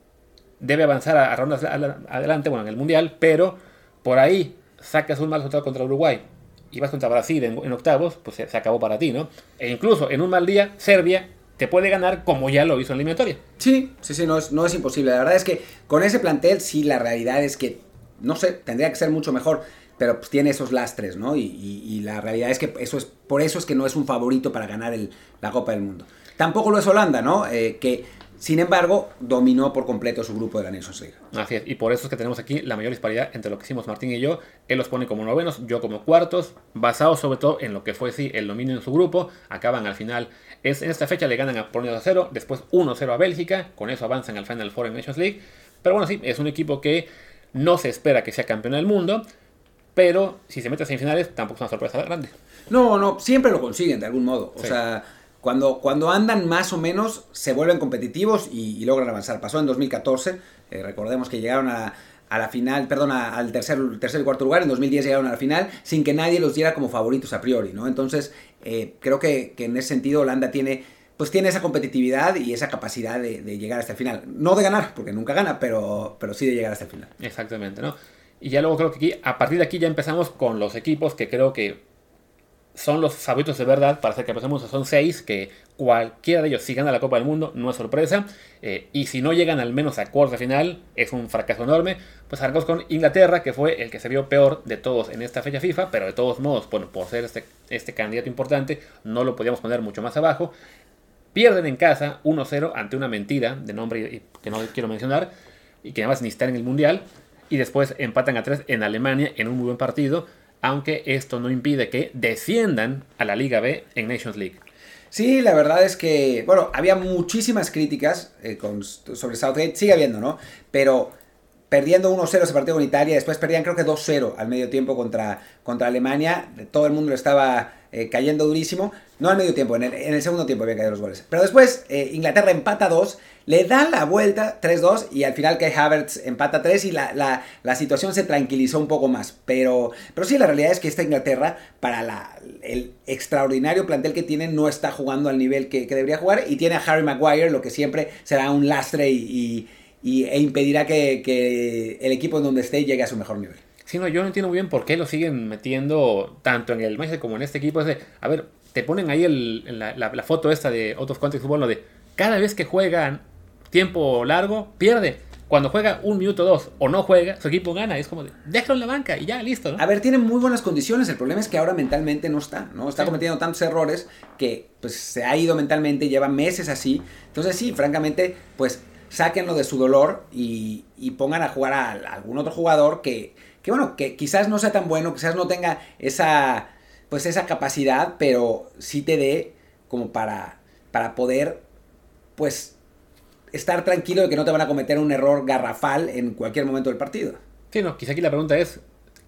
[SPEAKER 2] debe avanzar a, rondas adelante, bueno, en el Mundial, pero por ahí sacas un mal resultado contra Uruguay y vas contra Brasil en, octavos, pues se, acabó para ti, ¿no? E incluso en un mal día, Serbia te puede ganar como ya lo hizo en la eliminatoria.
[SPEAKER 1] Sí, sí, sí, no es, no es imposible. La verdad es que con ese plantel, sí, la realidad es que, no sé, tendría que ser mucho mejor, pero pues tiene esos lastres, ¿no? Y, la realidad es que eso es, por eso es que no es un favorito para ganar el, la Copa del Mundo. Tampoco lo es Holanda, ¿no? Eh, que sin embargo, dominó por completo su grupo de la Nations League.
[SPEAKER 2] Así es, y por eso es que tenemos aquí la mayor disparidad entre lo que hicimos Martín y yo. Él los pone como novenos, yo como cuartos, basados sobre todo en lo que fue sí, el dominio en su grupo. Acaban al final, es, en esta fecha le ganan a Polonia 2-0, después 1-0 a Bélgica, con eso avanzan al Final Four en Nations League. Pero bueno, sí, es un equipo que no se espera que sea campeón del mundo, pero si se mete a semifinales tampoco es una sorpresa grande.
[SPEAKER 1] No, no, siempre lo consiguen de algún modo. O sea cuando, cuando andan más o menos, se vuelven competitivos y, logran avanzar. Pasó en 2014, eh, recordemos que llegaron a, la final, perdón, al tercer, tercer y cuarto lugar, en 2010 llegaron a la final, sin que nadie los diera como favoritos a priori, ¿no? Entonces, eh, creo que, en ese sentido Holanda tiene, pues tiene esa competitividad y esa capacidad de, llegar hasta el final. No de ganar, porque nunca gana, pero, pero sí de llegar hasta el final.
[SPEAKER 2] Exactamente, ¿no? Y ya luego creo que aquí, a partir de aquí ya empezamos con los equipos que creo que son los favoritos de verdad para ser campeones Son seis que cualquiera de ellos, si gana la Copa del Mundo, no es sorpresa. Eh, y si no llegan al menos a cuartos de final, es un fracaso enorme. Pues arrancamos con Inglaterra, que fue el que se vio peor de todos en esta fecha FIFA, pero de todos modos, bueno, por ser este, este candidato importante, no lo podíamos poner mucho más abajo. Pierden en casa 1-0 ante una mentira de nombre que no quiero mencionar y que además ni está en el Mundial. Y después empatan a 3 en Alemania en un muy buen partido aunque esto no impide que desciendan a la Liga B en Nations League.
[SPEAKER 1] Sí, la verdad es que, bueno, había muchísimas críticas eh, sobre Southgate, sigue habiendo, ¿no? Pero perdiendo 1-0 ese partido con Italia, después perdían creo que 2-0 al medio tiempo contra, contra Alemania, todo el mundo lo estaba eh, cayendo durísimo, no al medio tiempo, en el, segundo tiempo había caído los goles. Pero después eh, Inglaterra empata 2, le da la vuelta 3-2 y al final Kai Havertz empata 3 y la, situación se tranquilizó un poco más. Pero, pero sí, la realidad es que esta Inglaterra, para la, el extraordinario plantel que tiene, no está jugando al nivel que, debería jugar y tiene a Harry Maguire, lo que siempre será un lastre y, e impedirá que, el equipo en donde esté llegue a su mejor nivel.
[SPEAKER 2] Sí, no, yo no entiendo muy bien por qué lo siguen metiendo tanto en el Manchester como en este equipo. Es de, a ver, te ponen ahí la, foto esta de Out of Context Football, lo de cada vez que juegan tiempo largo, pierde. Cuando juega un minuto dos o no juega, su equipo gana. Es como de, déjalo en la banca y ya, listo.
[SPEAKER 1] A ver, tiene muy buenas condiciones. El problema es que ahora mentalmente no está, ¿no? Está cometiendo tantos errores que pues se ha ido mentalmente, lleva meses así. Entonces sí, francamente, pues sáquenlo de su dolor y, pongan a jugar a, algún otro jugador que, que, bueno, que quizás no sea tan bueno, quizás no tenga esa, pues esa capacidad, pero sí te dé como para, para poder, pues estar tranquilo de que no te van a cometer un error garrafal en cualquier momento del partido.
[SPEAKER 2] Sí, no, quizá aquí la pregunta es,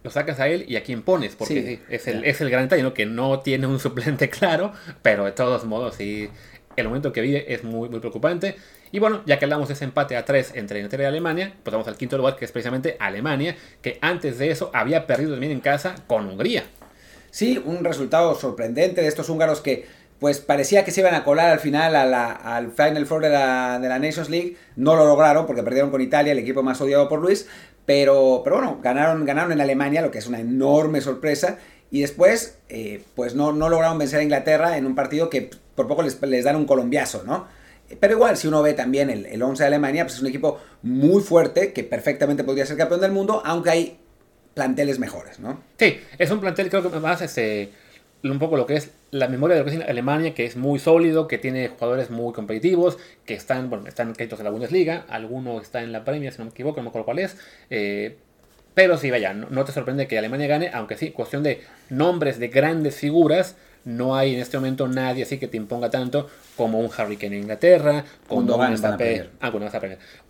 [SPEAKER 2] lo sacas a él y a quién pones, porque es, el, es el gran detalle, ¿no? Que no tiene un suplente claro, pero de todos modos, sí, el momento que vive es muy, muy preocupante. Y bueno, ya que hablamos de ese empate a 3 entre Inglaterra y Alemania, pues vamos al quinto lugar, que es precisamente Alemania, que antes de eso había perdido también en casa con Hungría.
[SPEAKER 1] Sí, un resultado sorprendente de estos húngaros que pues parecía que se iban a colar al final al Final Four de la, Nations League. No lo lograron porque perdieron con Italia, el equipo más odiado por Luis. Pero, pero bueno, ganaron, ganaron en Alemania, lo que es una enorme sorpresa. Y después, eh, pues no, no lograron vencer a Inglaterra en un partido que por poco les, les dan un colombiazo, ¿no? Pero igual, si uno ve también el, el 11 de Alemania, pues es un equipo muy fuerte que perfectamente podría ser campeón del mundo, aunque hay planteles mejores, ¿no?
[SPEAKER 2] Sí, es un plantel creo que más este un poco lo que es la memoria de lo que es Alemania, que es muy sólido, que tiene jugadores muy competitivos, que están, bueno, están créditos en la Bundesliga, alguno está en la Premier, si no me equivoco, no me acuerdo cuál es. Eh, pero sí, vaya, no, te sorprende que Alemania gane, aunque sí, cuestión de nombres de grandes figuras, no hay en este momento nadie así que te imponga tanto como un Harry Kane en Inglaterra, como un Mbappé, ah,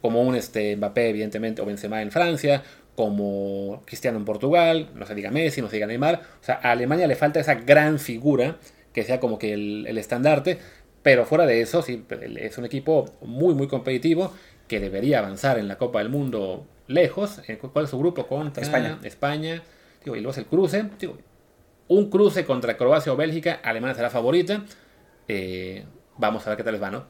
[SPEAKER 2] como un este, Mbappé evidentemente o Benzema en Francia, como Cristiano en Portugal, no se diga Messi, no se diga Neymar. O sea, a Alemania le falta esa gran figura que sea como que el, estandarte, pero fuera de eso, sí, es un equipo muy, muy competitivo que debería avanzar en la Copa del Mundo lejos. ¿Cuál es su grupo? Contra España. España. Digo, y luego es el cruce. Digo, un cruce contra Croacia o Bélgica, Alemania será favorita. Eh, vamos a ver qué tal les va, ¿no?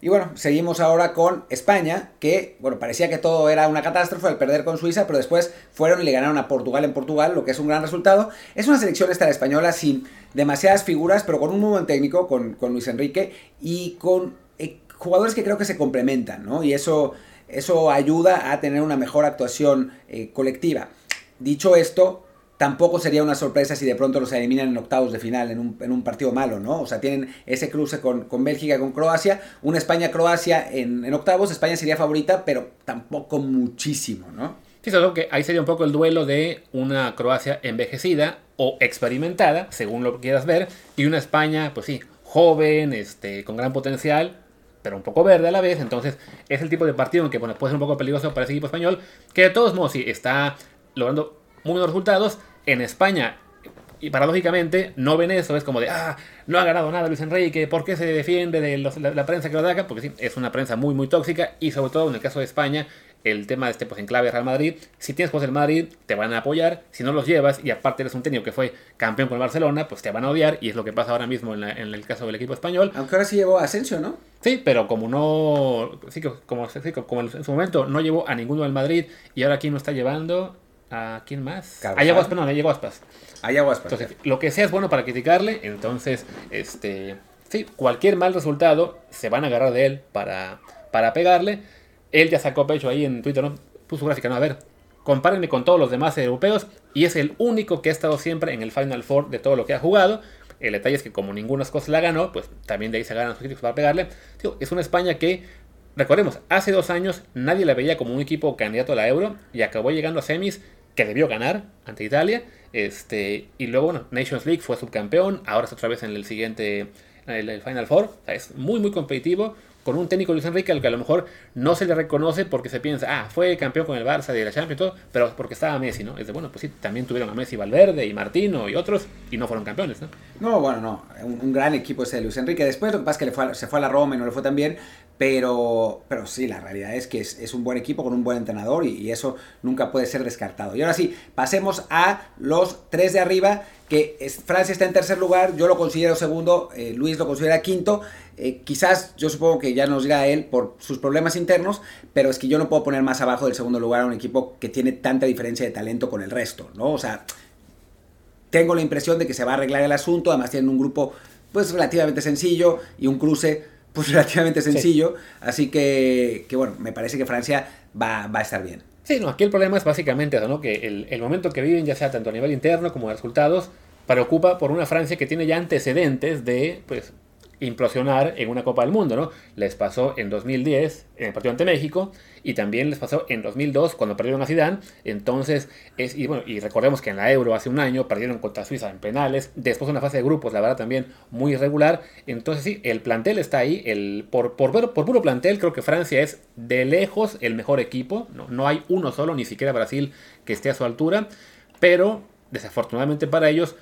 [SPEAKER 1] Y bueno, seguimos ahora con España, que, bueno, parecía que todo era una catástrofe al perder con Suiza, pero después fueron y le ganaron a Portugal en Portugal, lo que es un gran resultado. Es una selección esta española sin demasiadas figuras, pero con un muy buen técnico, con, Luis Enrique, y con eh, jugadores que creo que se complementan, ¿no? Y eso, eso ayuda a tener una mejor actuación eh, colectiva. Dicho esto, tampoco sería una sorpresa si de pronto los eliminan en octavos de final en un, partido malo, ¿no? O sea, tienen ese cruce con, con Bélgica con Croacia, una España-Croacia en, octavos, España sería favorita, pero tampoco muchísimo, ¿no?
[SPEAKER 2] Sí, solo que ahí sería un poco el duelo de una Croacia envejecida o experimentada, según lo quieras ver, y una España, pues sí, joven, este, con gran potencial, pero un poco verde a la vez. Entonces, es el tipo de partido en que puede ser un poco peligroso para ese equipo español, que de todos modos sí está logrando muy buenos resultados. En España, y paradójicamente, no ven eso, es como de, ah, no ha ganado nada Luis Enrique, ¿por qué se defiende de la, prensa que lo ataca? Porque sí, es una prensa muy, muy tóxica y sobre todo en el caso de España, el tema de este pues, enclave Real Madrid, si tienes juegos del Madrid, te van a apoyar, si no los llevas y aparte eres un técnico que fue campeón con el Barcelona, pues te van a odiar y es lo que pasa ahora mismo en, el caso del equipo español.
[SPEAKER 1] Aunque ahora sí llevó a Asensio, ¿no?
[SPEAKER 2] Sí, pero como no, sí, como, como en su momento no llevó a ninguno del Madrid y ahora aquí no está llevando, ¿A quién más? A Yaguaspas, no, a Yaguaspas.
[SPEAKER 1] A Yaguaspas.
[SPEAKER 2] Entonces, lo que sea es bueno para criticarle, entonces, este, sí, cualquier mal resultado se van a agarrar de él para, para pegarle. Él ya sacó pecho ahí en Twitter, ¿no? Puso gráfica, no, a ver, compárenme con todos los demás europeos y es el único que ha estado siempre en el Final Four de todo lo que ha jugado. El detalle es que como ninguna cosa la ganó, pues también de ahí se ganan sus críticos para pegarle. es una España que, recordemos, hace dos años nadie la veía como un equipo candidato a la Euro y acabó llegando a semis que debió ganar ante Italia. Este, y luego, Nations League fue subcampeón, ahora está otra vez en el siguiente, el, Final Four. es muy, muy competitivo, con un técnico Luis Enrique al que a lo mejor no se le reconoce porque se piensa, ah, fue campeón con el Barça de la Champions y todo, pero porque estaba Messi, ¿no? Es de, bueno, pues sí, también tuvieron a Messi Valverde y Martino y otros y no fueron campeones, ¿no?
[SPEAKER 1] No, bueno, no, un, gran equipo ese de Luis Enrique. Después lo que pasa es que le fue se fue a la Roma y no le fue tan bien, pero, pero sí, la realidad es que es, un buen equipo con un buen entrenador y, eso nunca puede ser descartado. Y ahora sí, pasemos a los tres de arriba, que Francia está en tercer lugar, yo lo considero segundo, eh, Luis lo considera quinto. Eh, quizás yo supongo que ya nos dirá él por sus problemas internos, pero es que yo no puedo poner más abajo del segundo lugar a un equipo que tiene tanta diferencia de talento con el resto, ¿no? O sea, tengo la impresión de que se va a arreglar el asunto, además tienen un grupo pues relativamente sencillo y un cruce pues relativamente sencillo, así que, que, bueno, me parece que Francia va, va, a estar bien.
[SPEAKER 2] Sí, no, aquí el problema es básicamente eso, ¿no? que el, el momento que viven, ya sea tanto a nivel interno como de resultados, preocupa por una Francia que tiene ya antecedentes de pues implosionar en una Copa del Mundo, ¿no? Les pasó en 2010 en el partido ante México y también les pasó en 2002 cuando perdieron a Zidane. Entonces, es, y bueno, y recordemos que en la Euro hace un año perdieron contra Suiza en penales, después una fase de grupos, la verdad también muy irregular. Entonces, sí, el plantel está ahí, el, por, por, por puro plantel creo que Francia es de lejos el mejor equipo, no, no hay uno solo, ni siquiera Brasil que esté a su altura, pero desafortunadamente para ellos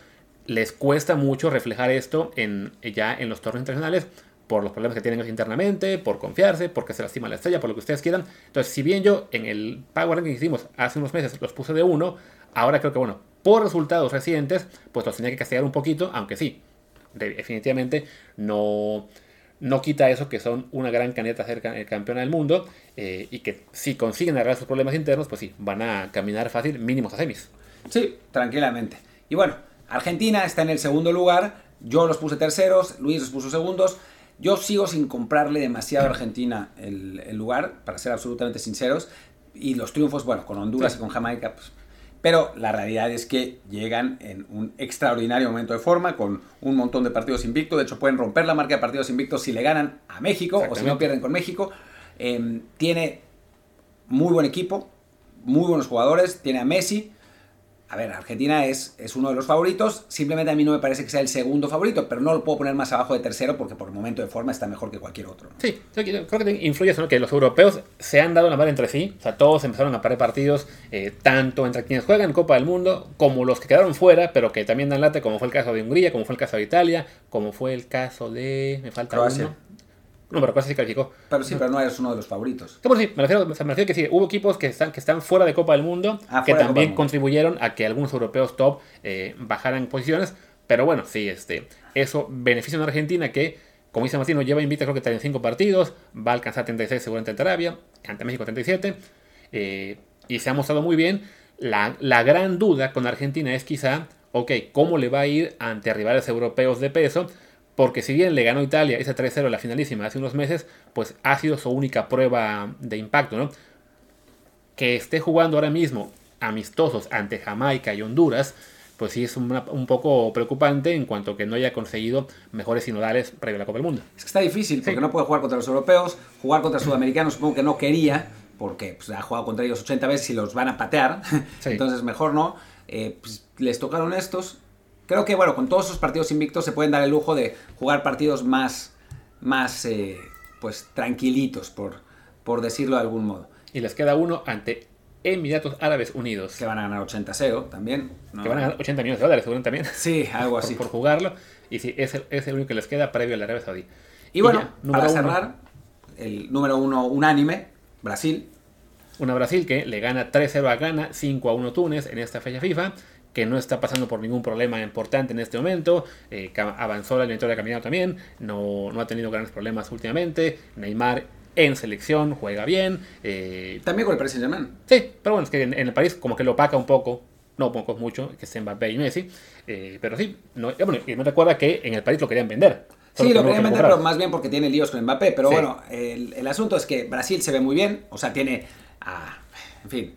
[SPEAKER 2] les cuesta mucho reflejar esto en, ya en los torneos internacionales por los problemas que tienen internamente, por confiarse, porque se lastima la estrella, por lo que ustedes quieran. Entonces, si bien yo en el Power Ranking que hicimos hace unos meses los puse de uno, ahora creo que, bueno, por resultados recientes, pues los tenía que castigar un poquito, aunque sí, definitivamente no, no quita eso que son una gran candidata ser campeona del mundo eh, y que si consiguen arreglar sus problemas internos, pues sí, van a caminar fácil, mínimos a semis.
[SPEAKER 1] Sí, tranquilamente. Y bueno, Argentina está en el segundo lugar, yo los puse terceros, Luis los puso segundos. Yo sigo sin comprarle demasiado a Argentina el, lugar, para ser absolutamente sinceros. Y los triunfos, bueno, con Honduras y con Jamaica, pues, pero la realidad es que llegan en un extraordinario momento de forma, con un montón de partidos invictos. De hecho, pueden romper la marca de partidos invictos si le ganan a México o si no pierden con México. Em, tiene muy buen equipo, muy buenos jugadores. Tiene a Messi, a ver, Argentina es, es uno de los favoritos. Simplemente a mí no me parece que sea el segundo favorito, pero no lo puedo poner más abajo de tercero porque por el momento de forma está mejor que cualquier otro.
[SPEAKER 2] Sí, creo que influye eso, ¿no? que los europeos se han dado la mano entre sí. O sea, todos empezaron a parar partidos, eh, tanto entre quienes juegan Copa del Mundo como los que quedaron fuera, pero que también dan lata, como fue el caso de Hungría, como fue el caso de Italia, como fue el caso de. Me falta Croacia. uno. No, pero casi calificó.
[SPEAKER 1] Pero sí, pero no eres uno de los favoritos.
[SPEAKER 2] Sí, sí, me refiero, que sí, hubo equipos que están, que están fuera de Copa del Mundo ah, que también contribuyeron a que algunos europeos top eh, bajaran posiciones. Pero bueno, sí, este, eso beneficia a una Argentina que, como dice Martino, lleva invita creo que 35 partidos, va a alcanzar 36 seguramente ante Arabia, ante México 37, eh, y se ha mostrado muy bien. La, la gran duda con Argentina es quizá, ok, ¿cómo le va a ir ante rivales europeos de peso? Porque si bien le ganó Italia ese 3-0 la finalísima hace unos meses, pues ha sido su única prueba de impacto, ¿no? Que esté jugando ahora mismo amistosos ante Jamaica y Honduras, pues sí es un poco preocupante en cuanto que no haya conseguido mejores sinodales previo a la Copa del Mundo.
[SPEAKER 1] Es que está difícil, porque no puede jugar contra los europeos, jugar contra sudamericanos supongo que no quería, porque pues, ha jugado contra ellos 80 veces y los van a patear, entonces mejor no. Eh, pues, les tocaron estos, creo que bueno, con todos esos partidos invictos se pueden dar el lujo de jugar partidos más, más eh, pues tranquilitos, por, por decirlo de algún modo.
[SPEAKER 2] Y les queda uno ante Emiratos Árabes Unidos.
[SPEAKER 1] Que van a ganar 80-0 también.
[SPEAKER 2] Que van a ganar 80 millones de dólares, según también.
[SPEAKER 1] Sí, algo así.
[SPEAKER 2] por, jugarlo. Y sí, es el, es el único que les queda previo al Arabia Saudí.
[SPEAKER 1] Y, bueno, para cerrar, el número uno unánime, Brasil.
[SPEAKER 2] Una Brasil que le gana 3-0 a Ghana, 5-1 Túnez en esta fecha FIFA que no está pasando por ningún problema importante en este momento. Eh, avanzó la eliminatoria caminado también, no, no ha tenido grandes problemas últimamente. Neymar en selección juega bien. Eh,
[SPEAKER 1] también con el Paris Saint Germain.
[SPEAKER 2] Sí, pero bueno, es que en, el París como que lo opaca un poco. No poco mucho, que es Mbappé y Messi. Eh, pero sí, no, bueno, y me recuerda que en el París lo querían vender.
[SPEAKER 1] Sí, lo querían vender, pero más bien porque tiene líos con Mbappé. Pero bueno, el, el, asunto es que Brasil se ve muy bien. O sea, tiene a, en fin,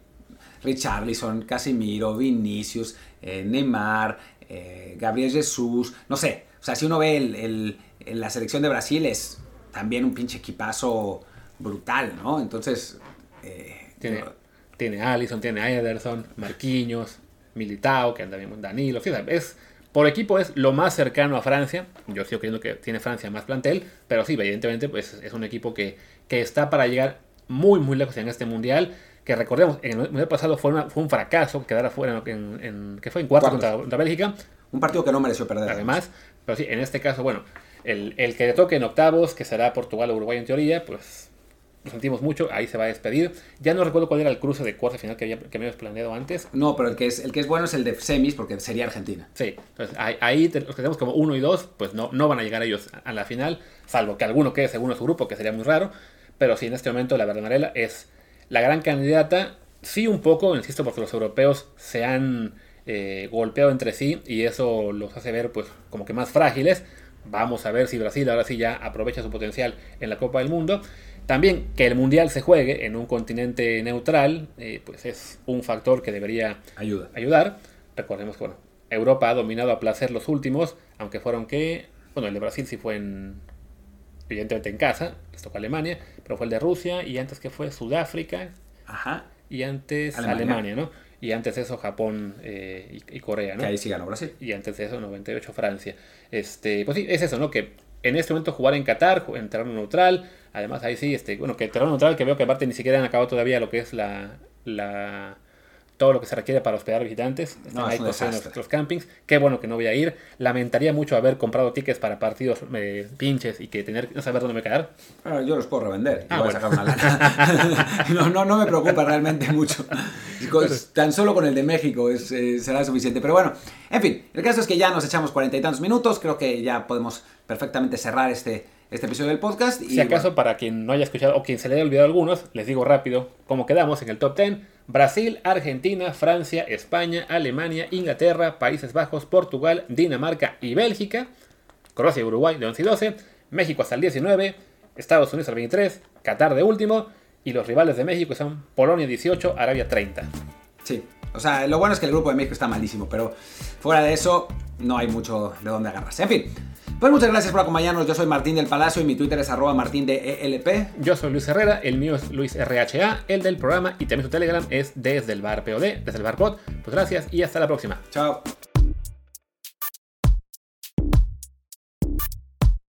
[SPEAKER 1] Richarlison, Casimiro, Vinicius, eh, Neymar, eh, Gabriel Jesús, no sé. O sea, si uno ve el, la selección de Brasil es también un pinche equipazo brutal, ¿no? Entonces...
[SPEAKER 2] Eh, tiene, tiene Allison, tiene Ederson, Marquinhos, Militao, que anda bien Danilo, fíjate, es Por equipo es lo más cercano a Francia. Yo sigo creyendo que tiene Francia más plantel, pero sí, evidentemente pues, es un equipo que, que está para llegar muy, muy lejos en este mundial. Que recordemos, en el mundial pasado fue, fue un fracaso quedar afuera en, en, que fue en cuarto contra, contra, Bélgica.
[SPEAKER 1] Un partido que no mereció perder.
[SPEAKER 2] Además, pero sí, en este caso, bueno, el, el que le toque en octavos, que será Portugal o Uruguay en teoría, pues lo sentimos mucho, ahí se va a despedir. Ya no recuerdo cuál era el cruce de cuarta final que, había, que habíamos planeado antes.
[SPEAKER 1] No, pero el que, es, el que es bueno es el de semis porque sería Argentina.
[SPEAKER 2] Sí, entonces ahí, los que tenemos como uno y dos, pues no, no van a llegar ellos a la final, salvo que alguno quede segundo su grupo, que sería muy raro. Pero sí, en este momento la verdad Marela es la gran candidata. Sí, un poco, insisto, porque los europeos se han eh, golpeado entre sí y eso los hace ver pues como que más frágiles. Vamos a ver si Brasil ahora sí ya aprovecha su potencial en la Copa del Mundo. También que el Mundial se juegue en un continente neutral, eh, pues es un factor que debería
[SPEAKER 1] Ayuda.
[SPEAKER 2] ayudar. Recordemos que bueno, Europa ha dominado a placer los últimos, aunque fueron que, bueno, el de Brasil sí fue en, evidentemente en casa, les tocó Alemania, pero fue el de Rusia y antes que fue Sudáfrica
[SPEAKER 1] Ajá.
[SPEAKER 2] y antes
[SPEAKER 1] Alemania.
[SPEAKER 2] Alemania, ¿no? Y antes eso Japón eh, y, y Corea, ¿no?
[SPEAKER 1] Que ahí sí ganó Brasil.
[SPEAKER 2] y antes de eso 98 Francia. Este, pues sí, es eso, ¿no? Que en este momento jugar en Qatar, en terreno neutral, además ahí sí, este, bueno, que terreno neutral que veo que aparte ni siquiera han acabado todavía lo que es la, la todo lo que se requiere para hospedar visitantes. Están
[SPEAKER 1] No, es
[SPEAKER 2] ahí
[SPEAKER 1] desastre.
[SPEAKER 2] los, los campings. Qué bueno que no voy a ir. Lamentaría mucho haber comprado tickets para partidos eh, pinches y que tener no saber dónde me quedar.
[SPEAKER 1] Bueno, yo los puedo revender y
[SPEAKER 2] Ah,
[SPEAKER 1] voy
[SPEAKER 2] bueno.
[SPEAKER 1] a sacar una lana. no, no, no me preocupa realmente mucho. Tan solo con el de México es, eh, será suficiente. Pero bueno, en fin, el caso es que ya nos echamos cuarenta y tantos minutos. Creo que ya podemos perfectamente cerrar este, este episodio del podcast. Y
[SPEAKER 2] Si acaso, para quien no haya escuchado o quien se le haya olvidado algunos, les digo rápido cómo quedamos en el top 10. Brasil, Argentina, Francia, España, Alemania, Inglaterra, Países Bajos, Portugal, Dinamarca y Bélgica. Croacia y Uruguay de 11 y 12. México hasta el 19. Estados Unidos al 23. Qatar de último. Y los rivales de México son Polonia 18, Arabia 30.
[SPEAKER 1] Sí, o sea, lo bueno es que el grupo de México está malísimo, pero fuera de eso no hay mucho de dónde agarrarse. En fin, pues muchas gracias por acompañarnos. Yo soy Martín del Palacio y mi Twitter es arroba martín de ELP.
[SPEAKER 2] Yo soy Luis Herrera, el mío es Luis RHA, el del programa y también su Telegram es desde el bar POD, desde el bar pod. Pues gracias y hasta la próxima.
[SPEAKER 1] Chao.